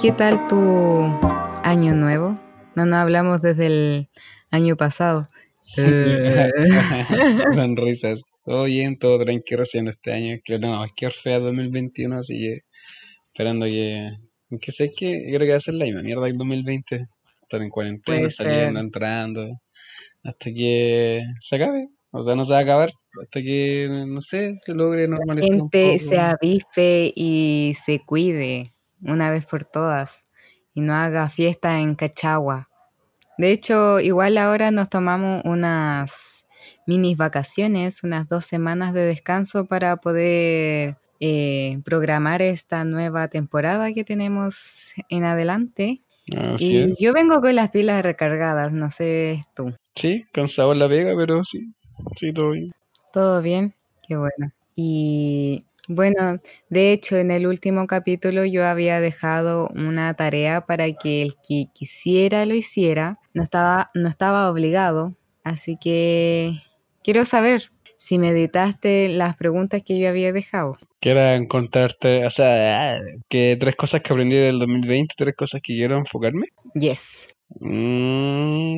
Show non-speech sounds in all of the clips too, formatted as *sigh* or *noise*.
qué tal tu año nuevo? No nos hablamos desde el año pasado. *laughs* Son risas. Todo bien, todo tranquilo haciendo este año. Que no, es que Orfea 2021, así que esperando que. Que sé que creo que va a ser la misma mierda el 2020. Estar en cuarentena, saliendo, entrando. Hasta que se acabe. O sea, no se va a acabar. Hasta que, no sé, se logre normalizar un Gente poco. se avife y se cuide una vez por todas y no haga fiesta en Cachagua. De hecho, igual ahora nos tomamos unas minis vacaciones, unas dos semanas de descanso para poder eh, programar esta nueva temporada que tenemos en adelante. Así Y es. yo vengo con las pilas recargadas, no sé tú. Sí, cansado en la pega, pero sí. Sí, todo bien. ¿Todo bien? Qué bueno. Y bueno, de hecho, en el último capítulo yo había dejado una tarea para que el que quisiera lo hiciera. No estaba, no estaba obligado. Así que quiero saber si meditaste las preguntas que yo había dejado. Quiero encontrarte, o sea, que tres cosas que aprendí del 2020, tres cosas que quiero enfocarme. Yes. Mm,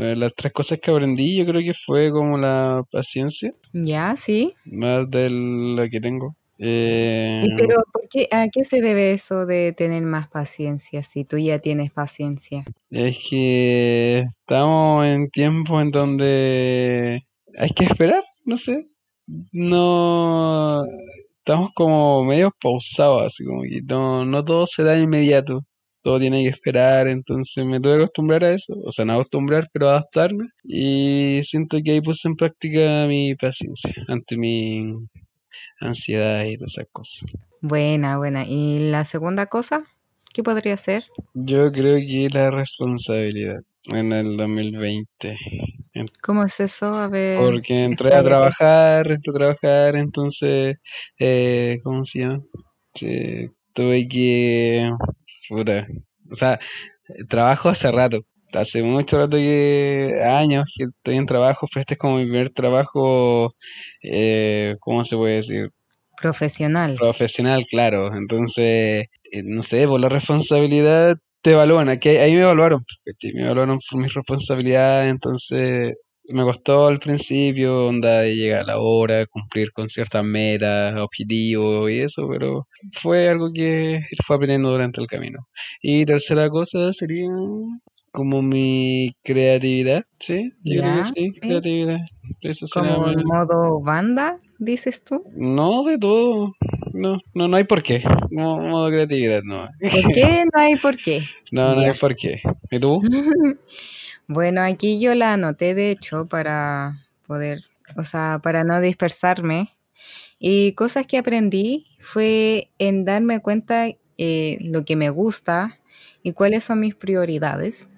eh, las tres cosas que aprendí yo creo que fue como la paciencia, Ya, sí. más de lo que tengo. Eh, ¿Y pero por qué, a qué se debe eso de tener más paciencia si tú ya tienes paciencia? es que estamos en tiempos en donde hay que esperar, no sé. No, estamos como medio pausados, así como que no, no todo se da inmediato. Todo tiene que esperar, entonces me tuve que acostumbrar a eso, o sea, no acostumbrar, pero adaptarme. Y siento que ahí puse en práctica mi paciencia ante mi ansiedad y todas esas cosas. Buena, buena. ¿Y la segunda cosa? ¿Qué podría ser? Yo creo que la responsabilidad en el 2020. En- ¿Cómo es eso? A ver. Porque entré a trabajar, entré a trabajar, entonces, eh, ¿cómo se llama? Tuve que, puta, o sea, trabajo hace rato, hace mucho rato que, años que estoy en trabajo, pero este es como mi primer trabajo, eh, ¿cómo se puede decir? Profesional. Profesional, claro, entonces, eh, no sé, por la responsabilidad te evalúan, aquí, ahí me evaluaron, me evaluaron por mis responsabilidades, entonces me costó al principio, onda de llegar a la hora, cumplir con ciertas metas, objetivos y eso, pero fue algo que fue aprendiendo durante el camino. Y tercera cosa sería como mi creatividad, ¿sí? Yo creo que sí, sí. creatividad. Eso Como en modo banda, dices tú. No, de todo. No, no, no hay por qué. No, modo creatividad, no. ¿Por qué? No hay por qué. *laughs* No, no hay por qué. ¿Y tú? *laughs* Bueno, aquí yo la anoté de hecho para poder, o sea, para no dispersarme. Y cosas que aprendí fue en darme cuenta eh, lo que me gusta y cuáles son mis prioridades.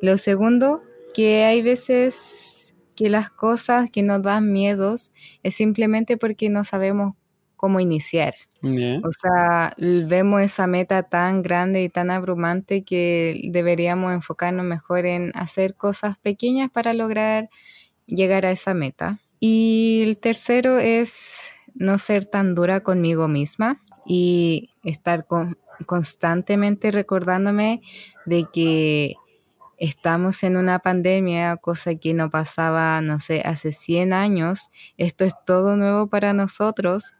Lo segundo, que hay veces que las cosas que nos dan miedos es simplemente porque no sabemos cómo iniciar. O sea, vemos esa meta tan grande y tan abrumante que deberíamos enfocarnos mejor en hacer cosas pequeñas para lograr llegar a esa meta. Y el tercero es no ser tan dura conmigo misma y estar con- constantemente recordándome de que estamos en una pandemia, cosa que no pasaba, no sé, hace 100 años. Esto es todo nuevo para nosotros.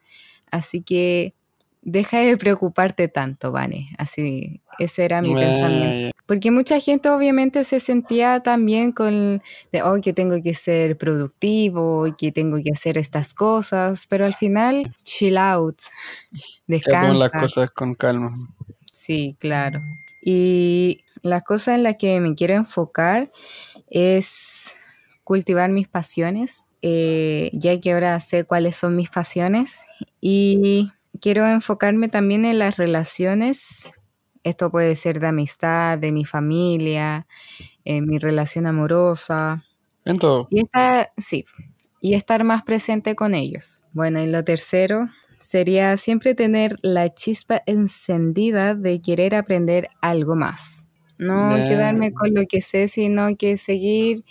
Así que deja de preocuparte tanto, Vane. Así, ese era mi pensamiento. Porque mucha gente obviamente se sentía también con de oh, que tengo que ser productivo y que tengo que hacer estas cosas, pero al final, chill out, Hagamos las descansa. cosas con calma. Sí, claro. Y la cosa en la que me quiero enfocar es cultivar mis pasiones, eh, ya que ahora sé cuáles son mis pasiones y quiero enfocarme también en las relaciones. Esto puede ser de amistad, de mi familia, en mi relación amorosa. En todo. Y estar, sí, y estar más presente con ellos. Bueno, y lo tercero sería siempre tener la chispa encendida de querer aprender algo más. No quedarme con lo que sé, sino que seguir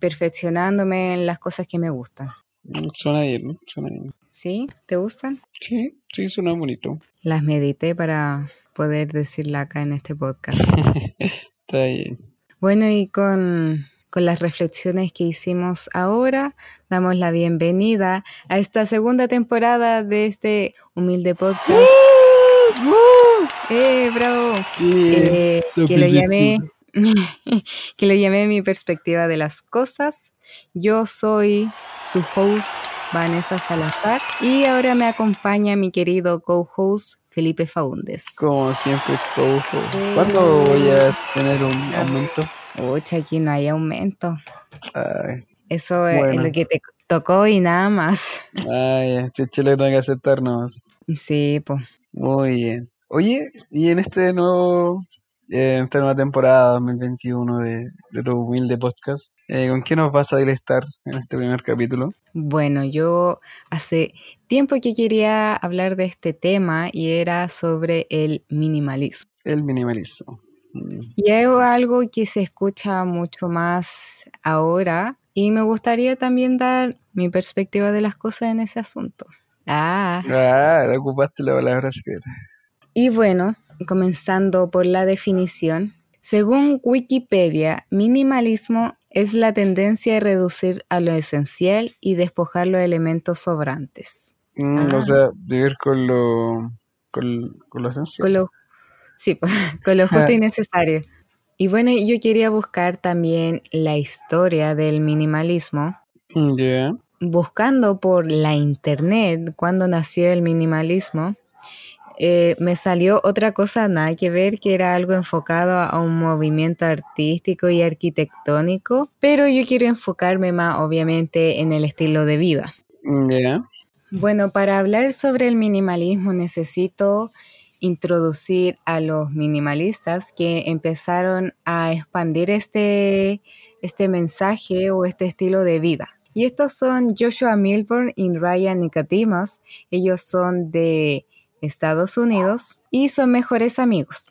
perfeccionándome en las cosas que me gustan. Suena bien, ¿no? Suena bien. ¿Sí? ¿Te gustan? Sí, sí, suena bonito. Las medité para poder decirla acá en este podcast. *laughs* Está bien. Bueno, y con, con las reflexiones que hicimos ahora, damos la bienvenida a esta segunda temporada de este humilde podcast. ¡Eh, bravo! Eh, que lo llamé *laughs* que lo llamé mi perspectiva de las cosas. Yo soy su host Vanessa Salazar y ahora me acompaña mi querido co-host Felipe Faúndez. Como siempre, co-host. ¿Cuándo voy a tener un aumento? Pucha, aquí no hay aumento. Eso es lo que te tocó y nada más. Ay, este le tengo que aceptarnos. Sí, pues. Muy bien. Oye, y en este nuevo en esta nueva temporada 2021 de, de tu humilde podcast. Eh, ¿Con qué nos vas a directar en este primer capítulo? Bueno, yo hace tiempo que quería hablar de este tema y era sobre el minimalismo. El minimalismo. Mm. Y es algo que se escucha mucho más ahora y me gustaría también dar mi perspectiva de las cosas en ese asunto. Ah. Ah, ocupaste la palabra secreta. Y bueno, comenzando por la definición. Según Wikipedia, minimalismo es la tendencia a reducir a lo esencial y despojar los elementos sobrantes. Mm, o ah. sea, vivir con lo, con, lo esencial. Con lo, sí, *laughs* con lo justo y necesario. Y bueno, yo quería buscar también la historia del minimalismo. Buscando por la internet cuando nació el minimalismo, eh, me salió otra cosa nada que ver, que era algo enfocado a un movimiento artístico y arquitectónico, pero yo quiero enfocarme más obviamente en el estilo de vida. Bueno, para hablar sobre el minimalismo necesito introducir a los minimalistas que empezaron a expandir este, este mensaje o este estilo de vida. Y estos son Joshua Milburn y Ryan Nicodemus. Ellos son de Estados Unidos y son mejores amigos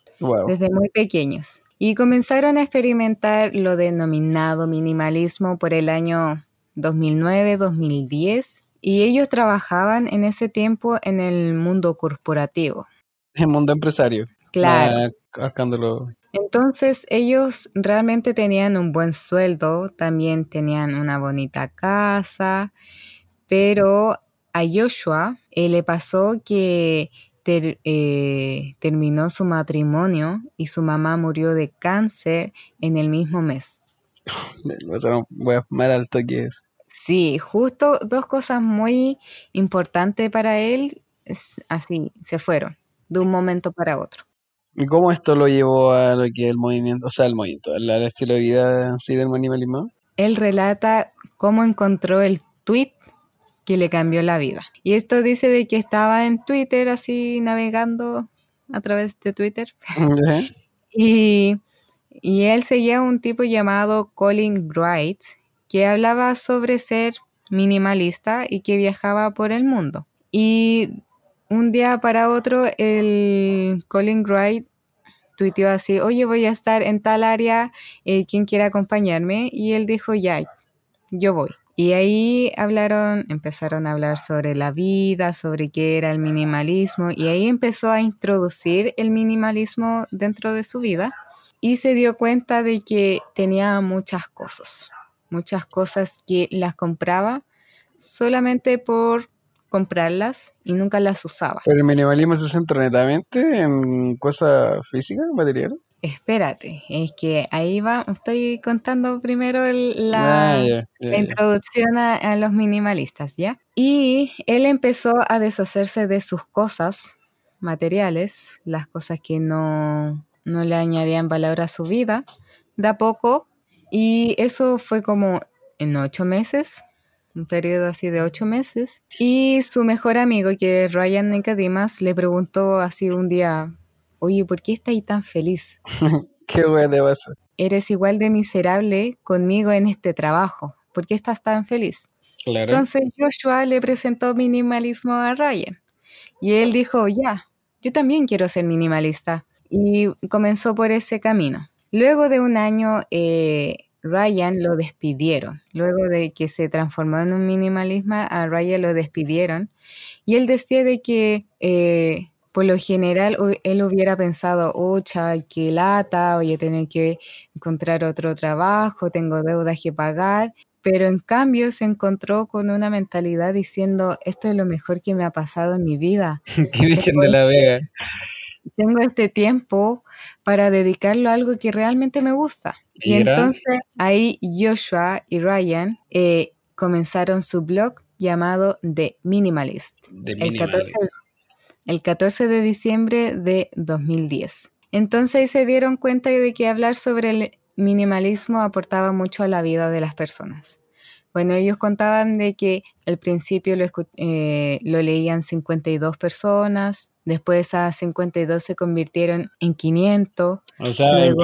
desde muy pequeños. Y comenzaron a experimentar lo denominado minimalismo por el año 2009-2010 y ellos trabajaban en ese tiempo en el mundo corporativo. *laughs* El mundo empresario. Claro. Ah, Entonces ellos realmente tenían un buen sueldo, también tenían una bonita casa, pero a Joshua eh, le pasó que eh, terminó su matrimonio y su mamá murió de cáncer en el mismo mes. Voy a mal alto que es. Sí, justo dos cosas muy importantes para él, así se fueron, de un momento para otro. ¿Y cómo esto lo llevó a lo que el movimiento, o sea, el movimiento, al estilo de vida así del minimalismo? Él relata cómo encontró el tweet que le cambió la vida. Y esto dice de que estaba en Twitter así navegando a través de Twitter. *laughs* y, y, él seguía un tipo llamado Colin Wright que hablaba sobre ser minimalista y que viajaba por el mundo. Y un día para otro el Colin Wright tuiteó así, oye, voy a estar en tal área, eh, ¿quién quiere acompañarme? Y él dijo, ya, yo voy. Y ahí hablaron, empezaron a hablar sobre la vida, sobre qué era el minimalismo, y ahí empezó a introducir el minimalismo dentro de su vida y se dio cuenta de que tenía muchas cosas, muchas cosas que las compraba solamente por comprarlas y nunca las usaba. ¿Pero el minimalismo se centra netamente en cosas físicas, materiales? Espérate, es que ahí va, estoy contando primero la, ah, introducción a, los minimalistas, ¿ya? Y él empezó a deshacerse de sus cosas materiales, las cosas que no, no le añadían valor a su vida, de a poco, y eso fue como en ocho meses, un periodo así de ocho meses, y su mejor amigo, que es Ryan Nicodemus, le preguntó así un día, oye, ¿por qué estás tan feliz? *laughs* qué bueno eso. Eres igual de miserable conmigo en este trabajo. ¿Por qué estás tan feliz? Claro. Entonces Joshua le presentó minimalismo a Ryan. Y él dijo, ya, yo también quiero ser minimalista. Y comenzó por ese camino. Luego de un año, eh, Ryan lo despidieron. Luego de que se transformó en un minimalismo, a Ryan lo despidieron. Y él decía de que eh, por lo general él hubiera pensado, ocha, qué lata, voy a tener que encontrar otro trabajo, tengo deudas que pagar, pero en cambio se encontró con una mentalidad diciendo, esto es lo mejor que me ha pasado en mi vida. *laughs* ¿Qué de la Vega? Tengo este tiempo para dedicarlo a algo que realmente me gusta. Y, entonces ahí Joshua y Ryan eh, comenzaron su blog llamado The Minimalist, El, 14, el 14 de diciembre de 2010. Entonces se dieron cuenta de que hablar sobre el minimalismo aportaba mucho a la vida de las personas. Bueno, ellos contaban de que al principio lo, eh, lo leían 52 personas, después esas 52 se convirtieron en 500, o sea, luego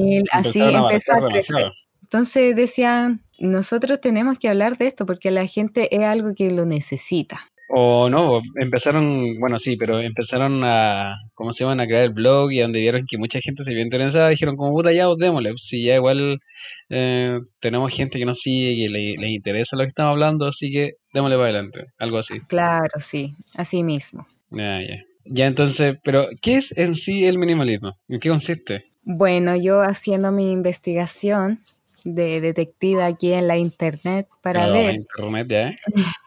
en así empezó a crecer. Entonces decían, nosotros tenemos que hablar de esto porque la gente es algo que lo necesita. O no, empezaron, bueno, sí, pero empezaron a, ¿cómo se iban a crear el blog y donde vieron que mucha gente se vio interesada, dijeron como puta ya, démosle, si ya igual eh, tenemos gente que nos sigue y le, le, interesa lo que estamos hablando, así que démosle para adelante, algo así. Claro, sí, así mismo. Ya, ya. Ya entonces, pero ¿qué es en sí el minimalismo? ¿En qué consiste? Bueno, yo haciendo mi investigación de detective aquí en la internet para ver. Internet, ¿ya? *laughs*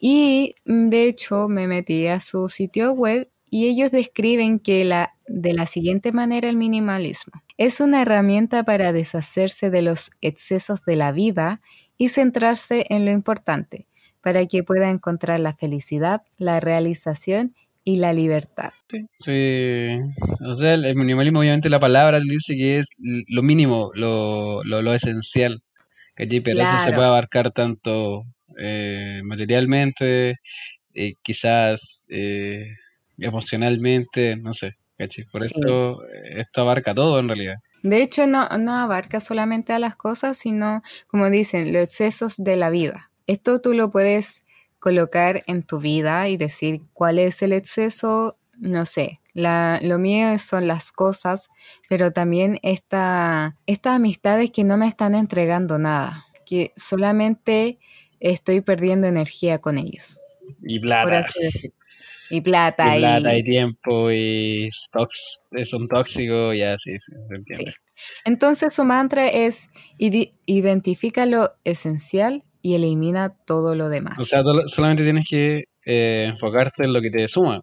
y mm, de hecho me metí a su sitio web y ellos describen que la, de la siguiente manera el minimalismo es una herramienta para deshacerse de los excesos de la vida y centrarse en lo importante, para que pueda encontrar la felicidad, la realización y la libertad. Sí. O sea, el minimalismo, obviamente, la palabra dice que es lo mínimo, lo, lo, lo esencial. Que pero eso se puede abarcar tanto eh, materialmente, eh, quizás eh, emocionalmente, no sé. Por eso esto abarca todo en realidad. De hecho, no, no abarca solamente a las cosas, sino, como dicen, los excesos de la vida. Esto tú lo puedes colocar en tu vida y decir cuál es el exceso, no sé. La, lo mío son las cosas, pero también esta, estas amistades que no me están entregando nada, que solamente estoy perdiendo energía con ellos. Y plata. Y plata. Y plata y, tiempo y son tóxicos y así, sí, Entonces su mantra es identifica lo esencial y elimina todo lo demás. O sea, solamente tienes que eh, enfocarte en lo que te suma,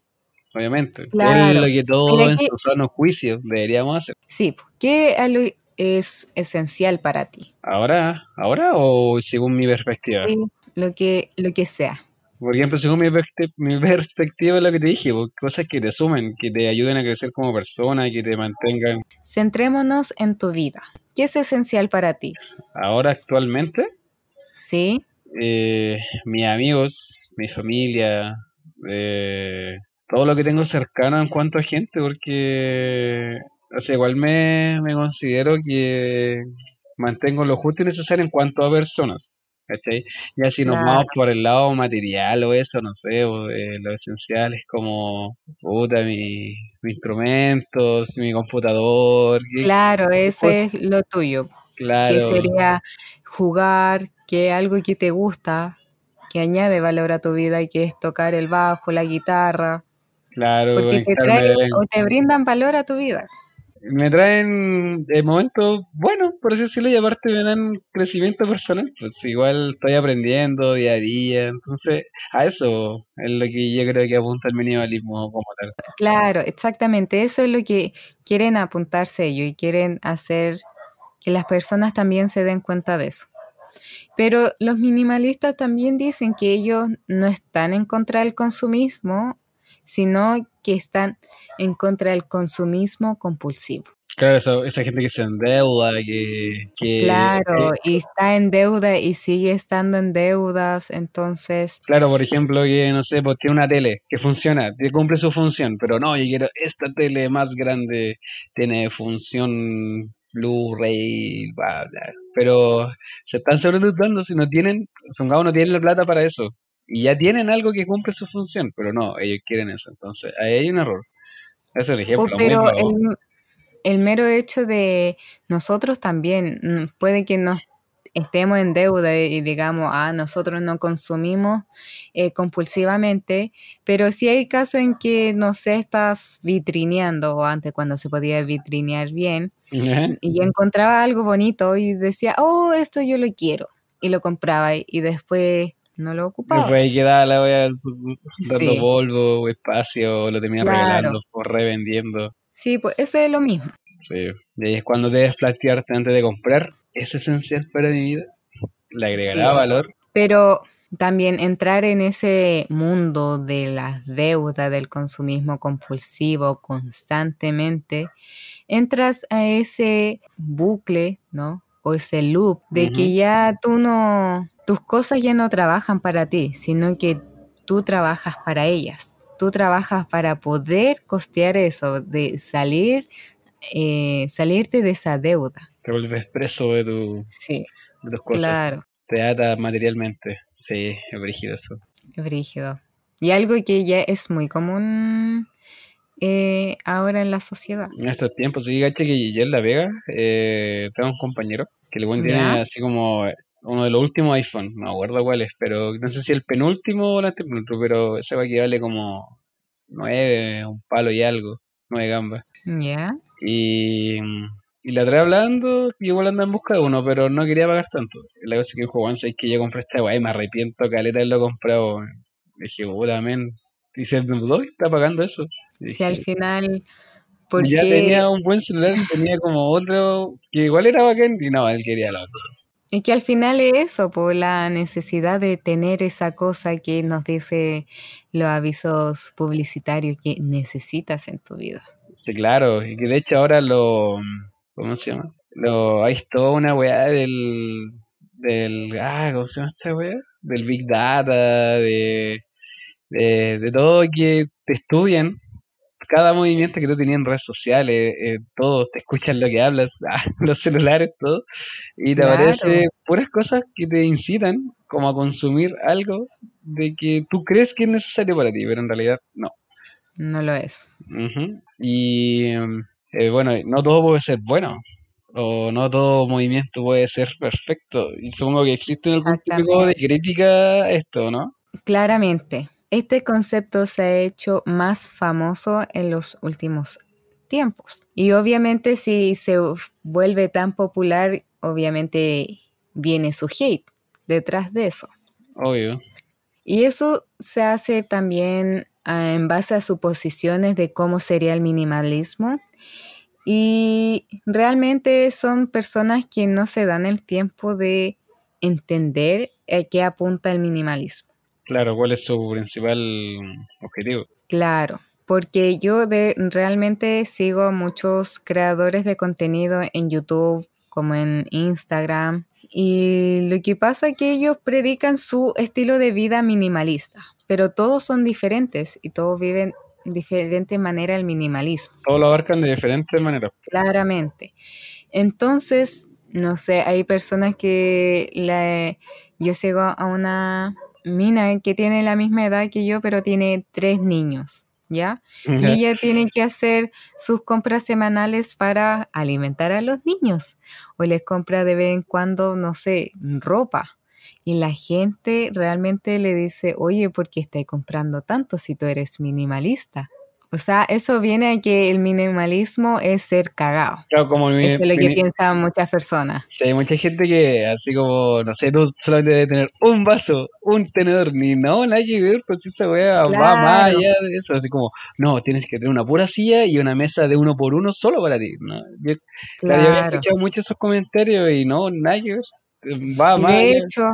obviamente. Es lo que todo en su sano juicio deberíamos hacer. Sí, ¿qué es esencial para ti? ¿Ahora? ¿Ahora o según mi perspectiva? Sí, lo que, lo que sea. Por ejemplo, según mi, mi perspectiva es lo que te dije, cosas que te sumen, que te ayuden a crecer como persona, que te mantengan. Centrémonos en tu vida. ¿Qué es esencial para ti? Ahora, actualmente, Sí. Eh, mis amigos, mi familia, eh, todo lo que tengo cercano en cuanto a gente, porque o igual me, considero que mantengo lo justo y necesario en cuanto a personas. ¿cachai? Ya si nos vamos por el lado material o eso, no sé, eh, lo esencial es como, puta, mi, mis instrumentos, mi computador. Claro, eso es lo tuyo. Claro. Que sería jugar, que algo que te gusta, que añade valor a tu vida y que es tocar el bajo, la guitarra. Claro, porque te traen o te brindan valor a tu vida. Me traen momentos buenos, por así decirlo, y aparte me dan crecimiento personal. Pues igual estoy aprendiendo día a día, entonces a eso es lo que yo creo que apunta el minimalismo como tal. Claro, exactamente, eso es lo que quieren apuntarse ellos y quieren hacer que las personas también se den cuenta de eso. Pero los minimalistas también dicen que ellos no están en contra del consumismo, sino que están en contra del consumismo compulsivo. Claro, esa gente que se endeuda, que... claro, y está en deuda y sigue estando en deudas, entonces... Claro, por ejemplo, que, no sé, pues tiene una tele que funciona, que cumple su función, pero no, yo quiero esta tele más grande, tiene función Blu-ray, bla, bla. Pero se están sobredotando si no tienen, Songao no tiene la plata para eso. Y ya tienen algo que cumple su función, pero no, ellos quieren eso. Entonces, ahí hay un error. Ese es el ejemplo. Oh, pero el, el, mero hecho de nosotros también, mm, puede que nos estemos en deuda y digamos, ah, nosotros no consumimos eh, compulsivamente, pero si hay casos en que, no sé, estás vitrineando, o antes cuando se podía vitrinear bien, y encontraba algo bonito y decía, oh, esto yo lo quiero, y lo compraba y, después no lo ocupaba. Después quedaba la voy dando polvo o espacio, lo terminaba regalando o revendiendo. Sí, pues eso es lo mismo. Sí, y ahí es cuando debes plantearte antes de comprar es esencial para mi vida, le agregará valor. Pero también entrar en ese mundo de las deudas, del consumismo compulsivo constantemente, entras a ese bucle, ¿no? O ese loop de que ya tú no, tus cosas ya no trabajan para ti, sino que tú trabajas para ellas. Tú trabajas para poder costear eso, de salir, eh, salirte de esa deuda te vuelves preso de, tu, sí, de tus cosas. Claro. Te ata materialmente. Sí, es brígido eso. Es brígido. Y algo que ya es muy común eh, ahora en la sociedad. En estos tiempos, sí, gache que yo en La Vega eh, tengo un compañero que le tiene así como uno de los últimos iPhone, no me acuerdo cuál es, pero no sé si el penúltimo o el antepenúltimo, pero ese va que vale como nueve, un palo y algo, nueve gambas. Ya. Y y la trae hablando, y igual anda en busca de uno, pero no quería pagar tanto. La cosa es que dijo, Juan, es que yo compré esta weá y me arrepiento, caleta de lo comprado. Dije, puta, men. Y se dudó y está pagando eso. si al final. ¿por ya tenía un buen celular, tenía como otro que igual era bacán y no, él quería la otra. Y que al final es eso, por la necesidad de tener esa cosa que nos dice los avisos publicitarios que necesitas en tu vida. Sí, claro, y que de hecho ahora lo ¿Cómo se llama? Lo, hay toda una weá del, del. Ah, ¿cómo se llama esta weá? Del Big Data, de, de, de todo que te estudian cada movimiento que tú tenías en redes sociales, eh, todos te escuchan lo que hablas, *laughs* ah, los celulares, todo, y te aparece puras cosas que te incitan como a consumir algo de que tú crees que es necesario para ti, pero en realidad no. No lo es. Y eh, bueno, no todo puede ser bueno, o no todo movimiento puede ser perfecto. Y supongo que existe algún tipo de crítica a esto, ¿no? Claramente. Este concepto se ha hecho más famoso en los últimos tiempos. Y obviamente si se vuelve tan popular, obviamente viene su hate detrás de eso. Obvio. Y eso se hace también ah, en base a suposiciones de cómo sería el minimalismo y realmente son personas que no se dan el tiempo de entender a qué apunta el minimalismo. Claro, ¿cuál es su principal objetivo? Claro, porque yo de, realmente sigo muchos creadores de contenido en YouTube como en Instagram y lo que pasa es que ellos predican su estilo de vida minimalista, pero todos son diferentes y todos viven diferente manera el minimalismo. Todos lo abarcan de diferentes maneras. Claramente. Entonces, no sé, hay personas que la, yo sigo a una mina que tiene la misma edad que yo, pero tiene tres niños, ¿ya? Y ella tiene que hacer sus compras semanales para alimentar a los niños. O les compra de vez en cuando, no sé, ropa y la gente realmente le dice, oye, ¿por qué estás comprando tanto si tú eres minimalista? O sea, eso viene a que el minimalismo es ser cagado. Claro, como eso es lo que piensan muchas personas. Sí, hay mucha gente que, así como, no sé, tú solamente debes tener un vaso, un tenedor, ni no, nada que ver, pues esa weá va más allá de eso. Así como, no, tienes que tener una pura silla y una mesa de uno por uno solo para ti. ¿no? Yo, claro. yo había escuchado mucho esos comentarios y no, nada que ver. Va De hecho,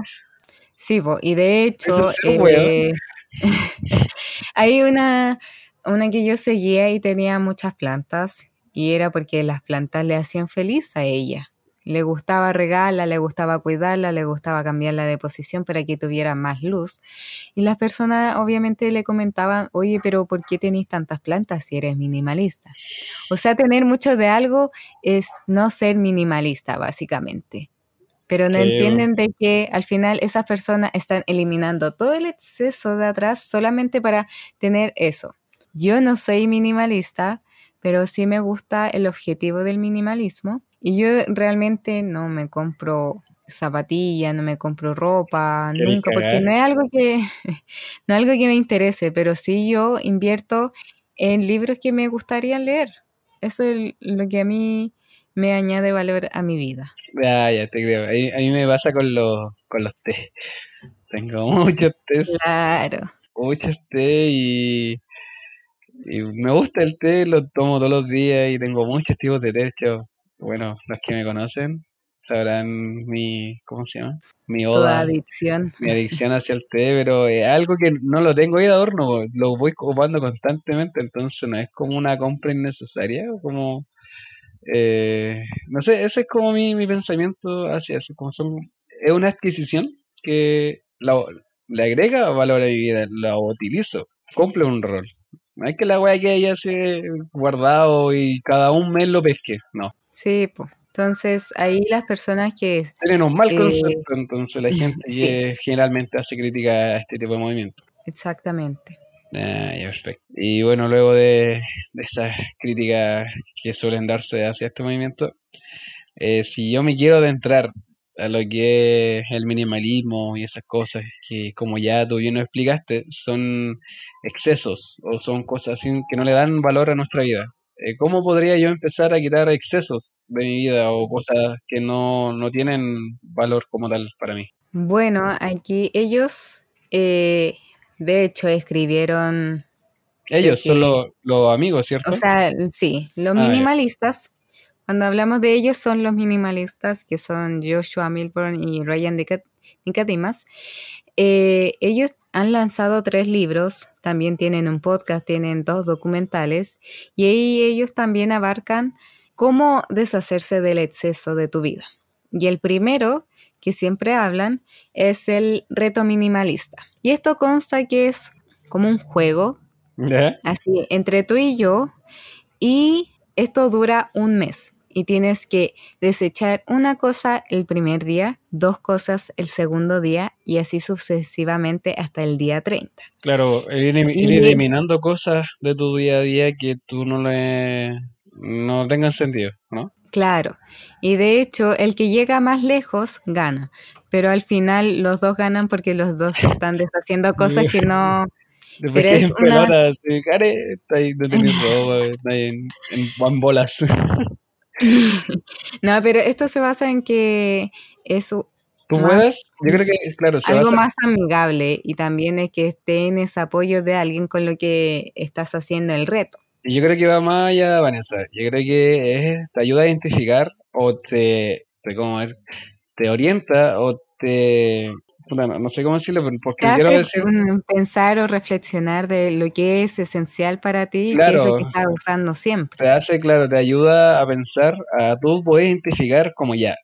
sí, y de hecho, eh, *laughs* hay una, una que yo seguía y tenía muchas plantas y era porque las plantas le hacían feliz a ella. Le gustaba regarla, le gustaba cuidarla, le gustaba cambiarla de posición para que tuviera más luz. Y las personas obviamente le comentaban, oye, pero ¿por qué tenéis tantas plantas si eres minimalista? O sea, tener mucho de algo es no ser minimalista, básicamente pero no entienden de que al final esas personas están eliminando todo el exceso de atrás solamente para tener eso. Yo no soy minimalista, pero sí me gusta el objetivo del minimalismo y yo realmente no me compro zapatillas, no me compro ropa, nunca, porque no es algo que *laughs* no es algo que me interese, pero sí yo invierto en libros que me gustaría leer. Eso es lo que a mí me añade valor a mi vida. Ah, ya te creo. A mí, me pasa con los, con los té. *laughs* Tengo muchos té. Claro. Muchos té y, y, me gusta el té, lo tomo todos los días y tengo muchos tipos de té. Hecho, bueno, los que me conocen sabrán mi, ¿cómo se llama? Mi oda. adicción. Mi adicción hacia el té, pero es algo que no lo tengo ahí de adorno, lo voy ocupando constantemente, entonces no es como una compra innecesaria, como eh, no sé, ese es como mi, mi pensamiento hacia eso. Como son, es una adquisición que le agrega valor a mi vida, la utilizo, cumple un rol. No es que la wea que haya se guardado y cada un mes lo pesque, no. Sí, pues. Entonces, ahí las personas que... Tienen un mal eh, concepto, entonces la gente *laughs* generalmente hace crítica a este tipo de movimiento. Exactamente. Ah, perfecto. Y bueno, luego de, esas críticas que suelen darse hacia este movimiento, eh, si yo me quiero adentrar a lo que es el minimalismo y esas cosas que, como ya tú bien nos explicaste, son excesos o son cosas que no le dan valor a nuestra vida. Eh, ¿Cómo podría yo empezar a quitar excesos de mi vida o cosas que no, no tienen valor como tal para mí? Bueno, aquí ellos eh, de hecho, escribieron... Ellos son los, amigos, ¿cierto? O sea, sí, los ah, minimalistas. Cuando hablamos de ellos son los minimalistas, que son Joshua Milburn y Ryan Nicodemus. Eh, ellos han lanzado tres libros, también tienen un podcast, tienen dos documentales, y ahí ellos también abarcan cómo deshacerse del exceso de tu vida. Y el primero que siempre hablan es el reto minimalista. Y esto consta que es como un juego, así, entre tú y yo, y esto dura un mes. Y tienes que desechar una cosa el primer día, dos cosas el segundo día y así sucesivamente hasta el día 30. Claro, ir, eliminando cosas de tu día a día que tú no le no tengan sentido, ¿no? Claro, y de hecho el que llega más lejos gana, pero al final los dos ganan porque los dos *laughs* están deshaciendo cosas que no... *laughs* pero es una... pelotas, está ahí, no *laughs* está ahí en, en, bolas. *laughs* no, pero esto se basa en que es ¿Tú puedes? Yo creo que, claro, se algo más amigable y también es que esté en ese apoyo de alguien con lo que estás haciendo el reto. Yo creo que va más allá, Vanessa. Yo creo que te ayuda a identificar o te, te, te orienta o te... Bueno, no sé cómo decirlo, porque quiero decir... pensar o reflexionar de lo que es esencial para ti y qué es lo que estás usando siempre. Te hace, claro, te ayuda a pensar, a tú puedes identificar como ya,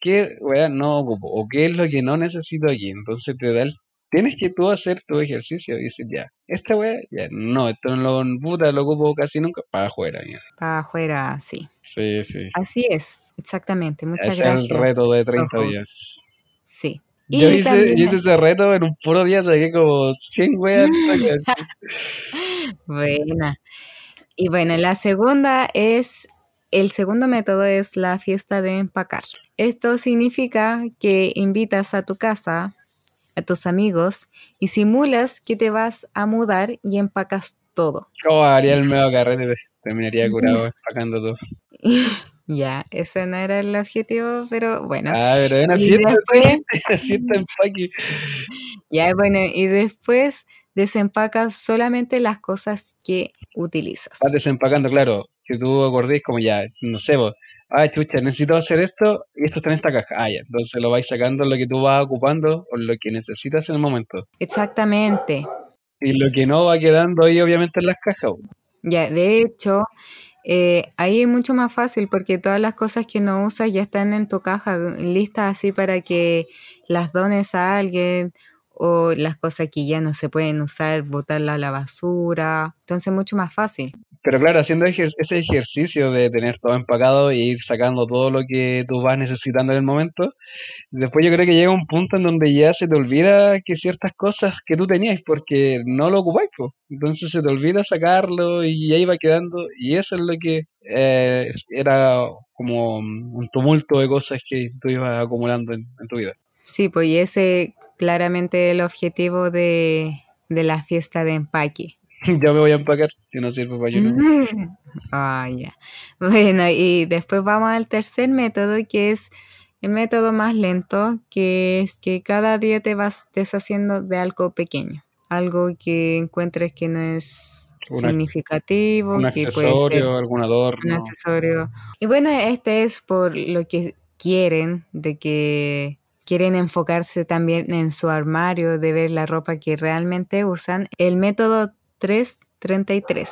qué no ocupo o qué es lo que no necesito aquí. Entonces te da el tienes que tú hacer tu ejercicio. Y dices, ya, esta weá, ya, no, esto no lo, puta, lo ocupo casi nunca, para afuera, mira. Para afuera, sí. Sí, sí. Así es, exactamente. Muchas gracias. Es el reto de 30 días. Sí. Yo, hice, hice, ese reto en un puro día, saqué como 100 weas. *laughs* Buena. Y bueno, la segunda es, el segundo método es la fiesta de empacar. Esto significa que invitas a tu casa a tus amigos y simulas que te vas a mudar y empacas todo. ¿Cómo haría el medio carrete? Terminaría curado *laughs* empacando todo. *laughs* ya, ese no era el objetivo, pero bueno. Ah, pero una fiesta, después, *laughs* una fiesta empaque. *laughs* Ya, bueno, y después desempacas solamente las cosas que utilizas. Vas desempacando, claro. Si tú acordés como ya, no sé, vos, ah, chucha, necesito hacer esto y esto está en esta caja. Ah, ya, entonces lo vais sacando lo que tú vas ocupando o lo que necesitas en el momento. Exactamente. Y lo que no va quedando ahí obviamente en las cajas. Ya, de hecho, eh, ahí es mucho más fácil porque todas las cosas que no usas ya están en tu caja listas así para que las dones a alguien o las cosas que ya no se pueden usar, botarlas a la basura. Entonces, mucho más fácil. Pero claro, haciendo ese ejercicio de tener todo empacado e ir sacando todo lo que tú vas necesitando en el momento, después yo creo que llega un punto en donde ya se te olvida que ciertas cosas que tú tenías, porque no lo ocupáis, entonces se te olvida sacarlo y ahí va quedando, y eso es lo que eh, era como un tumulto de cosas que tú ibas acumulando en, tu vida. Sí, pues y ese claramente el objetivo de la fiesta de empaque. *laughs* ya me voy a empacar, si no sirve para yo. *laughs* ah, ya. Bueno, y después vamos al tercer método, que es el método más lento, que es que cada día te vas deshaciendo de algo pequeño, algo que encuentres que no es significativo, un que accesorio, algún adorno. Un accesorio. Y bueno, este es por lo que quieren, de que quieren enfocarse también en su armario, de ver la ropa que realmente usan. El método 333,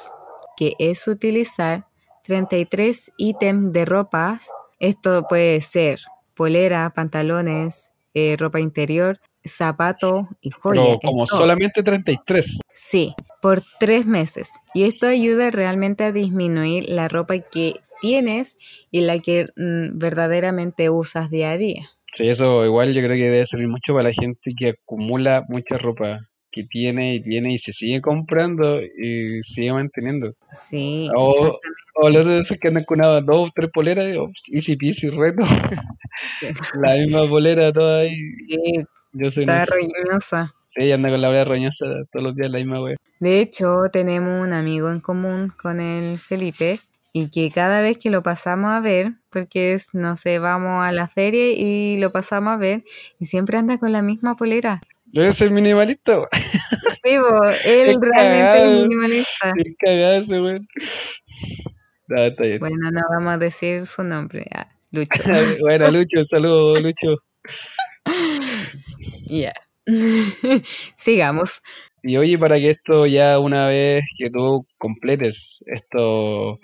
que es utilizar 33 ítems de ropa. Esto puede ser polera, pantalones, eh, ropa interior, zapato y joya. como solamente 33. Sí, por tres meses. Y esto ayuda realmente a disminuir la ropa que tienes y la que mm, verdaderamente usas día a día. Sí, eso igual yo creo que debe servir mucho para la gente que acumula mucha ropa que tiene y tiene y se sigue comprando y sigue manteniendo. Sí. O, o los de esos que andan con dos o tres poleras, easy peasy, reto. *laughs* la misma polera toda ahí. Sí, Yo soy está roñosa. Sí, anda con la polera roñosa todos los días la misma wea. De hecho, tenemos un amigo en común con el Felipe y que cada vez que lo pasamos a ver, porque es, no sé, vamos a la feria y lo pasamos a ver y siempre anda con la misma polera. Yo soy minimalista. Sí, él *laughs* realmente es minimalista. Qué cagado ese weón. Bueno, no vamos a decir su nombre. Ah, Lucho. *laughs* bueno, Lucho, saludos, Lucho. *laughs* Ya. Sigamos. Y oye, para que esto ya una vez que tú completes esto,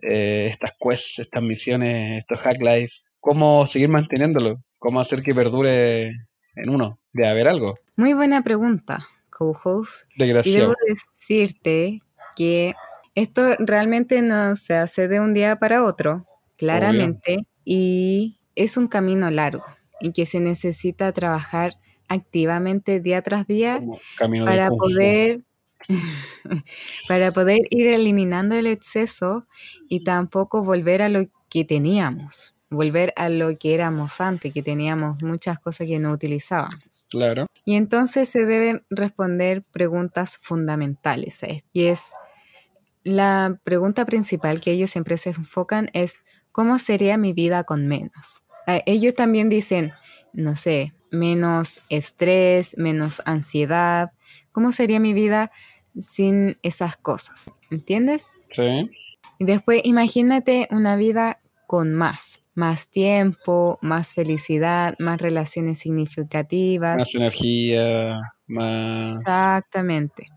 eh, estas quests, estas misiones, estos hack life, ¿cómo seguir manteniéndolo? ¿Cómo hacer que perdure en uno, de haber algo? Muy buena pregunta, co-host. Y debo decirte que esto realmente no se hace de un día para otro, claramente, y es un camino largo y que se necesita trabajar activamente día tras día para poder *laughs* para poder ir eliminando el exceso y tampoco volver a lo que teníamos volver a lo que éramos antes, que teníamos muchas cosas que no utilizábamos. Claro. Y entonces se deben responder preguntas fundamentales a esto. Y es la pregunta principal que ellos siempre se enfocan es ¿cómo sería mi vida con menos? ellos también dicen, no sé, menos estrés, menos ansiedad. ¿Cómo sería mi vida sin esas cosas? ¿Entiendes? Sí. Y después imagínate una vida con más más tiempo, más felicidad, más relaciones significativas. Más energía, más... Exactamente.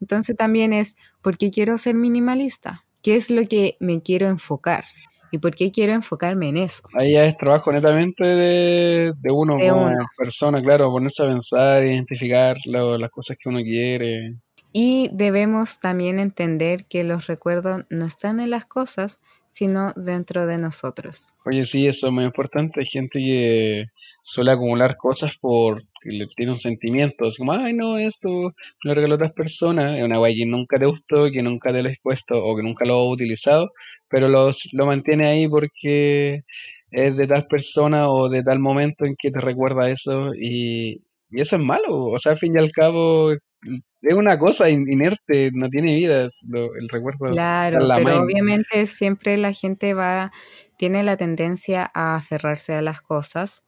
Entonces también es, ¿por qué quiero ser minimalista? ¿Qué es lo que me quiero enfocar? ¿Y por qué quiero enfocarme en eso? Ahí ya es trabajo netamente de, uno como persona, claro, ponerse a pensar, identificar las cosas que uno quiere. Y debemos también entender que los recuerdos no están en las cosas, sino dentro de nosotros. Oye, sí, eso es muy importante. Hay gente que suele acumular cosas porque le tiene un sentimiento, es como, ay, no, esto lo regaló otras personas, es una guay que nunca te gustó, que nunca te lo has puesto o que nunca lo has utilizado, pero los, lo mantiene ahí porque es de tal persona o de tal momento en que te recuerda eso y eso es malo, o sea, al fin y al cabo es una cosa inerte, no tiene vida el recuerdo. Claro, pero obviamente siempre la gente va, tiene la tendencia a aferrarse a las cosas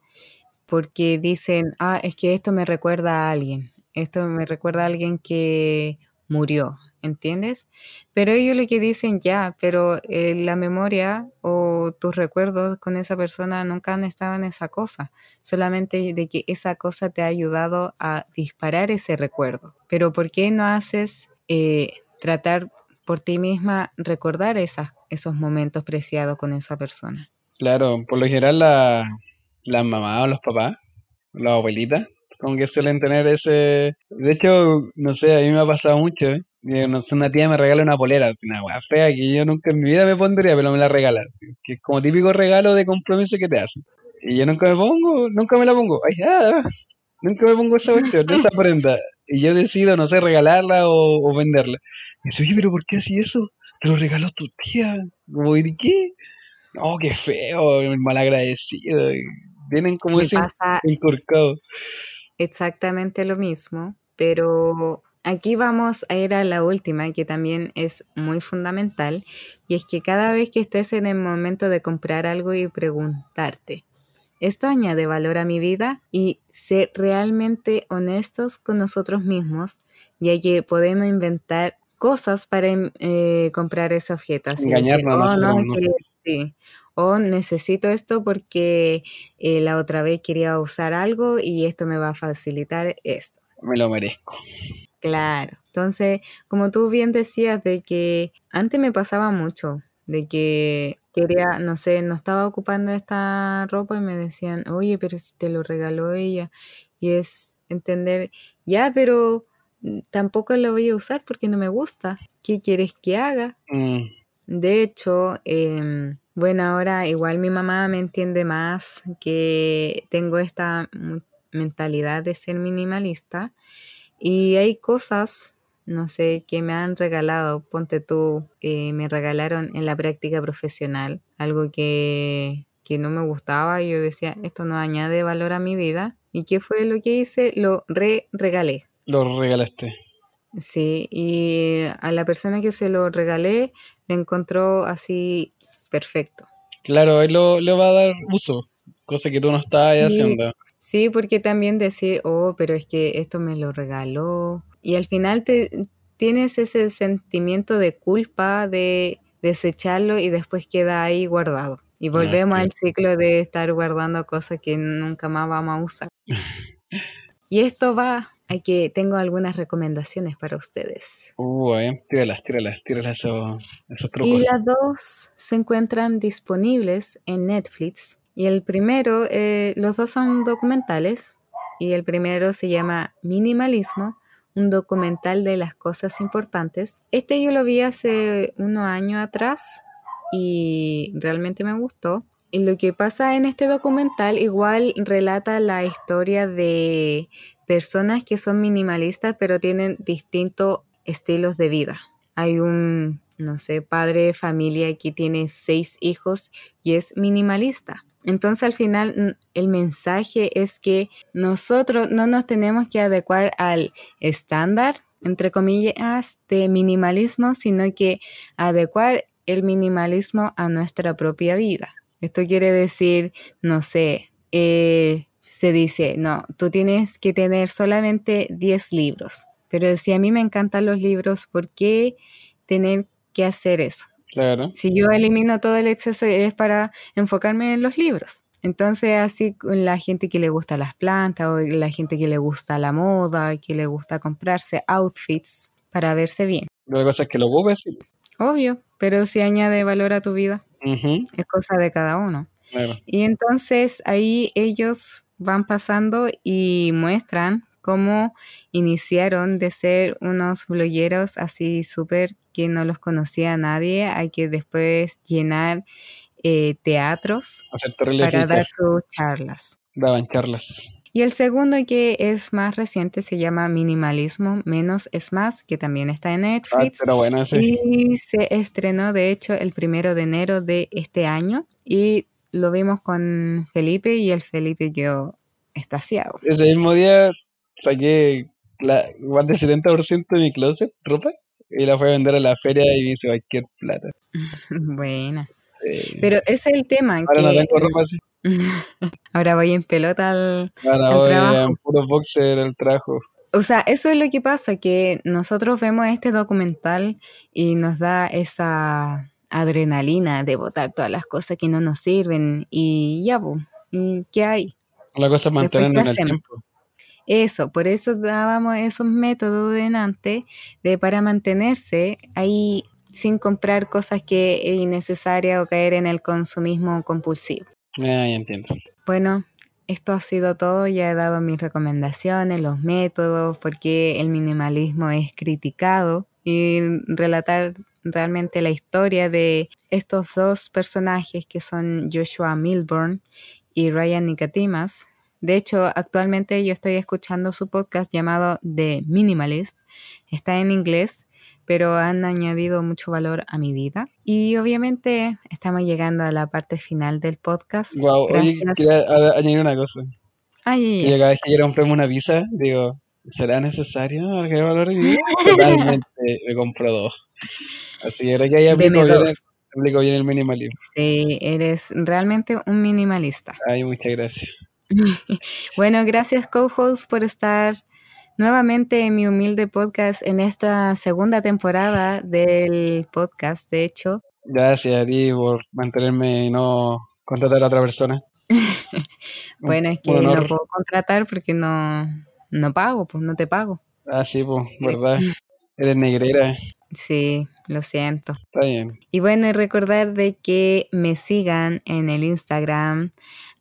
porque dicen, ah, es que esto me recuerda a alguien, esto me recuerda a alguien que murió, ¿entiendes? Pero ellos lo que dicen ya, pero eh, la memoria o tus recuerdos con esa persona nunca han estado en esa cosa, solamente de que esa cosa te ha ayudado a disparar ese recuerdo. Pero ¿por qué no haces eh, tratar por ti misma recordar esas, esos momentos preciados con esa persona? Claro, por lo general la, las mamás o los papás, las abuelitas, como que suelen tener ese... De hecho, no sé, a mí me ha pasado mucho, ¿eh? Y, no sé, una tía me regala una polera, así, una weá fea que yo nunca en mi vida me pondría, pero me la regala. así, que es como típico regalo de compromiso que te hacen. Y yo nunca me pongo, nunca me la pongo. Ay, ah, nunca me pongo esa cuestión, esa *laughs* prenda. Y yo decido, no sé, regalarla o, o venderla. Y dice, oye, pero ¿por qué así eso? Te lo regaló tu tía. Como, ¿y qué? No, qué feo, malagradecido. Y Tienen como Me ese inculcado. exactamente lo mismo, pero aquí vamos a ir a la última, que también es muy fundamental, y es que cada vez que estés en el momento de comprar algo y preguntarte, ¿esto añade valor a mi vida? Y ser realmente honestos con nosotros mismos, ya que podemos inventar cosas para em, eh, comprar ese objeto, así decir, Engañarnos a oh no, que sí. O necesito esto porque eh, la otra vez quería usar algo y esto me va a facilitar esto. Me lo merezco. Claro. Entonces, como tú bien decías, de que antes me pasaba mucho, de que quería, no sé, no estaba ocupando esta ropa y me decían, oye, pero si te lo regaló ella. Y es entender, ya, pero tampoco lo voy a usar porque no me gusta. ¿Qué quieres que haga? Mm, De hecho, em, bueno, ahora igual mi mamá me entiende más que tengo esta mentalidad de ser minimalista y hay cosas, no sé, que me han regalado. Ponte tú, eh, me regalaron en la práctica profesional algo que, que no me gustaba y yo decía, esto no añade valor a mi vida. ¿Y qué fue lo que hice? Lo re-regalé. lo regalaste. Sí, y a la persona que se lo regalé le encontró así perfecto. Claro, él lo, le va a dar uso, cosa que tú no estabas Sí, haciendo. Sí, porque también decir, oh, pero es que esto me lo regaló. Y al final te tienes ese sentimiento de culpa de desecharlo y después queda ahí guardado. Y Ah, volvemos sí. al ciclo de estar guardando cosas que nunca más vamos a usar. *laughs* Y esto va a que tengo algunas recomendaciones para ustedes. Uh, eh, tíralas, tíralas, tíralas esos, esos Y trucos. las dos se encuentran disponibles en Netflix. Y el primero, eh, los dos son documentales. Y el primero se llama Minimalismo, un documental de las cosas importantes. Este yo lo vi hace unos años atrás y realmente me gustó. Y lo que pasa en este documental igual relata la historia de personas que son minimalistas pero tienen distintos estilos de vida. Hay un, no sé, padre de familia que tiene seis hijos y es minimalista. Entonces al final el mensaje es que nosotros no nos tenemos que adecuar al estándar, entre comillas, de minimalismo, sino que adecuar el minimalismo a nuestra propia vida. Esto quiere decir, no sé, eh, se dice, no, tú tienes que tener solamente 10 libros. Pero si a mí me encantan los libros, ¿por qué tener que hacer eso? Claro. Si yo elimino todo el exceso es para enfocarme en los libros. Entonces, así la gente que le gusta las plantas o la gente que le gusta la moda, que le gusta comprarse outfits para verse bien. La cosa es que lo ocupes. Obvio, pero si añade valor a tu vida, es cosa de cada uno. claro. Y entonces ahí ellos van pasando y muestran cómo iniciaron de ser unos blogueros así súper que no los conocía nadie, hay que después llenar eh, teatros para dar sus charlas. Daban charlas. Y el segundo que es más reciente se llama Minimalismo, menos es más, que también está en Ah, Netflix. pero bueno, ese. Y se estrenó, de hecho, el primero de enero de este año. Y lo vimos con Felipe y el Felipe quedó extasiado. Ese mismo día saqué la, más del 70% de mi closet, ropa, y la fui a vender a la feria y me hice cualquier plata. *laughs* Buena. Pero ese es el tema, ahora no que tengo ropa así. *laughs* ahora voy en pelota al, Ahora al voy trabajo. en puro boxer al trabajo. O sea, eso es lo que pasa, que nosotros vemos este documental y nos da esa adrenalina de botar todas las cosas que no nos sirven y ya, ¿y qué hay? La cosa es Después, ¿qué mantenernos en el tiempo. Eso, por eso dábamos esos métodos de antes de para mantenerse ahí sin comprar cosas que es innecesaria o caer en el consumismo compulsivo. Ah, ya entiendo. Bueno, esto ha sido todo. Ya he dado mis recomendaciones, los métodos, por qué el minimalismo es criticado y relatar realmente la historia de estos dos personajes que son Joshua Milburn y Ryan Nicotimas. De hecho, actualmente yo estoy escuchando su podcast llamado The Minimalist. Está en inglés, pero han añadido mucho valor a mi vida. Y obviamente estamos llegando a la parte final del podcast. Wow, oye, quería añadir una cosa. Ay, Y cada vez que comprarme una pizza, digo, ¿será necesario de vida? *laughs* Totalmente, me compro dos. Así era que ahí aplico bien, aplico bien el minimalismo. Sí, eres realmente un minimalista. Ay, muchas gracias. *laughs* Bueno, gracias co-host por estar nuevamente en mi humilde podcast en esta segunda temporada del podcast, de hecho. Gracias a ti por mantenerme y no contratar a otra persona. *laughs* Bueno, es que no puedo contratar porque no, no pago, pues no te pago. Ah, sí, pues, verdad. *laughs* Eres negrera, Sí, lo siento. está bien. Y bueno, recordar de que me sigan en el Instagram,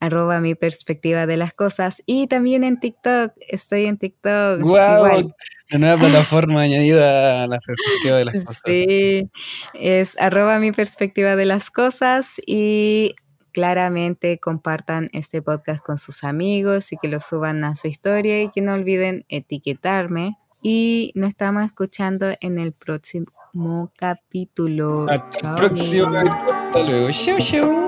arroba mi perspectiva de las cosas, y también en TikTok, estoy en TikTok. ¡Guau! igual. Una nueva *laughs* plataforma añadida a la perspectiva de las cosas. Sí, es arroba mi perspectiva de las cosas y claramente compartan este podcast con sus amigos y que lo suban a su historia y que no olviden etiquetarme. Y nos estamos escuchando en el próximo capítulo. Hasta el próximo capítulo. Hasta luego. Chau, chau.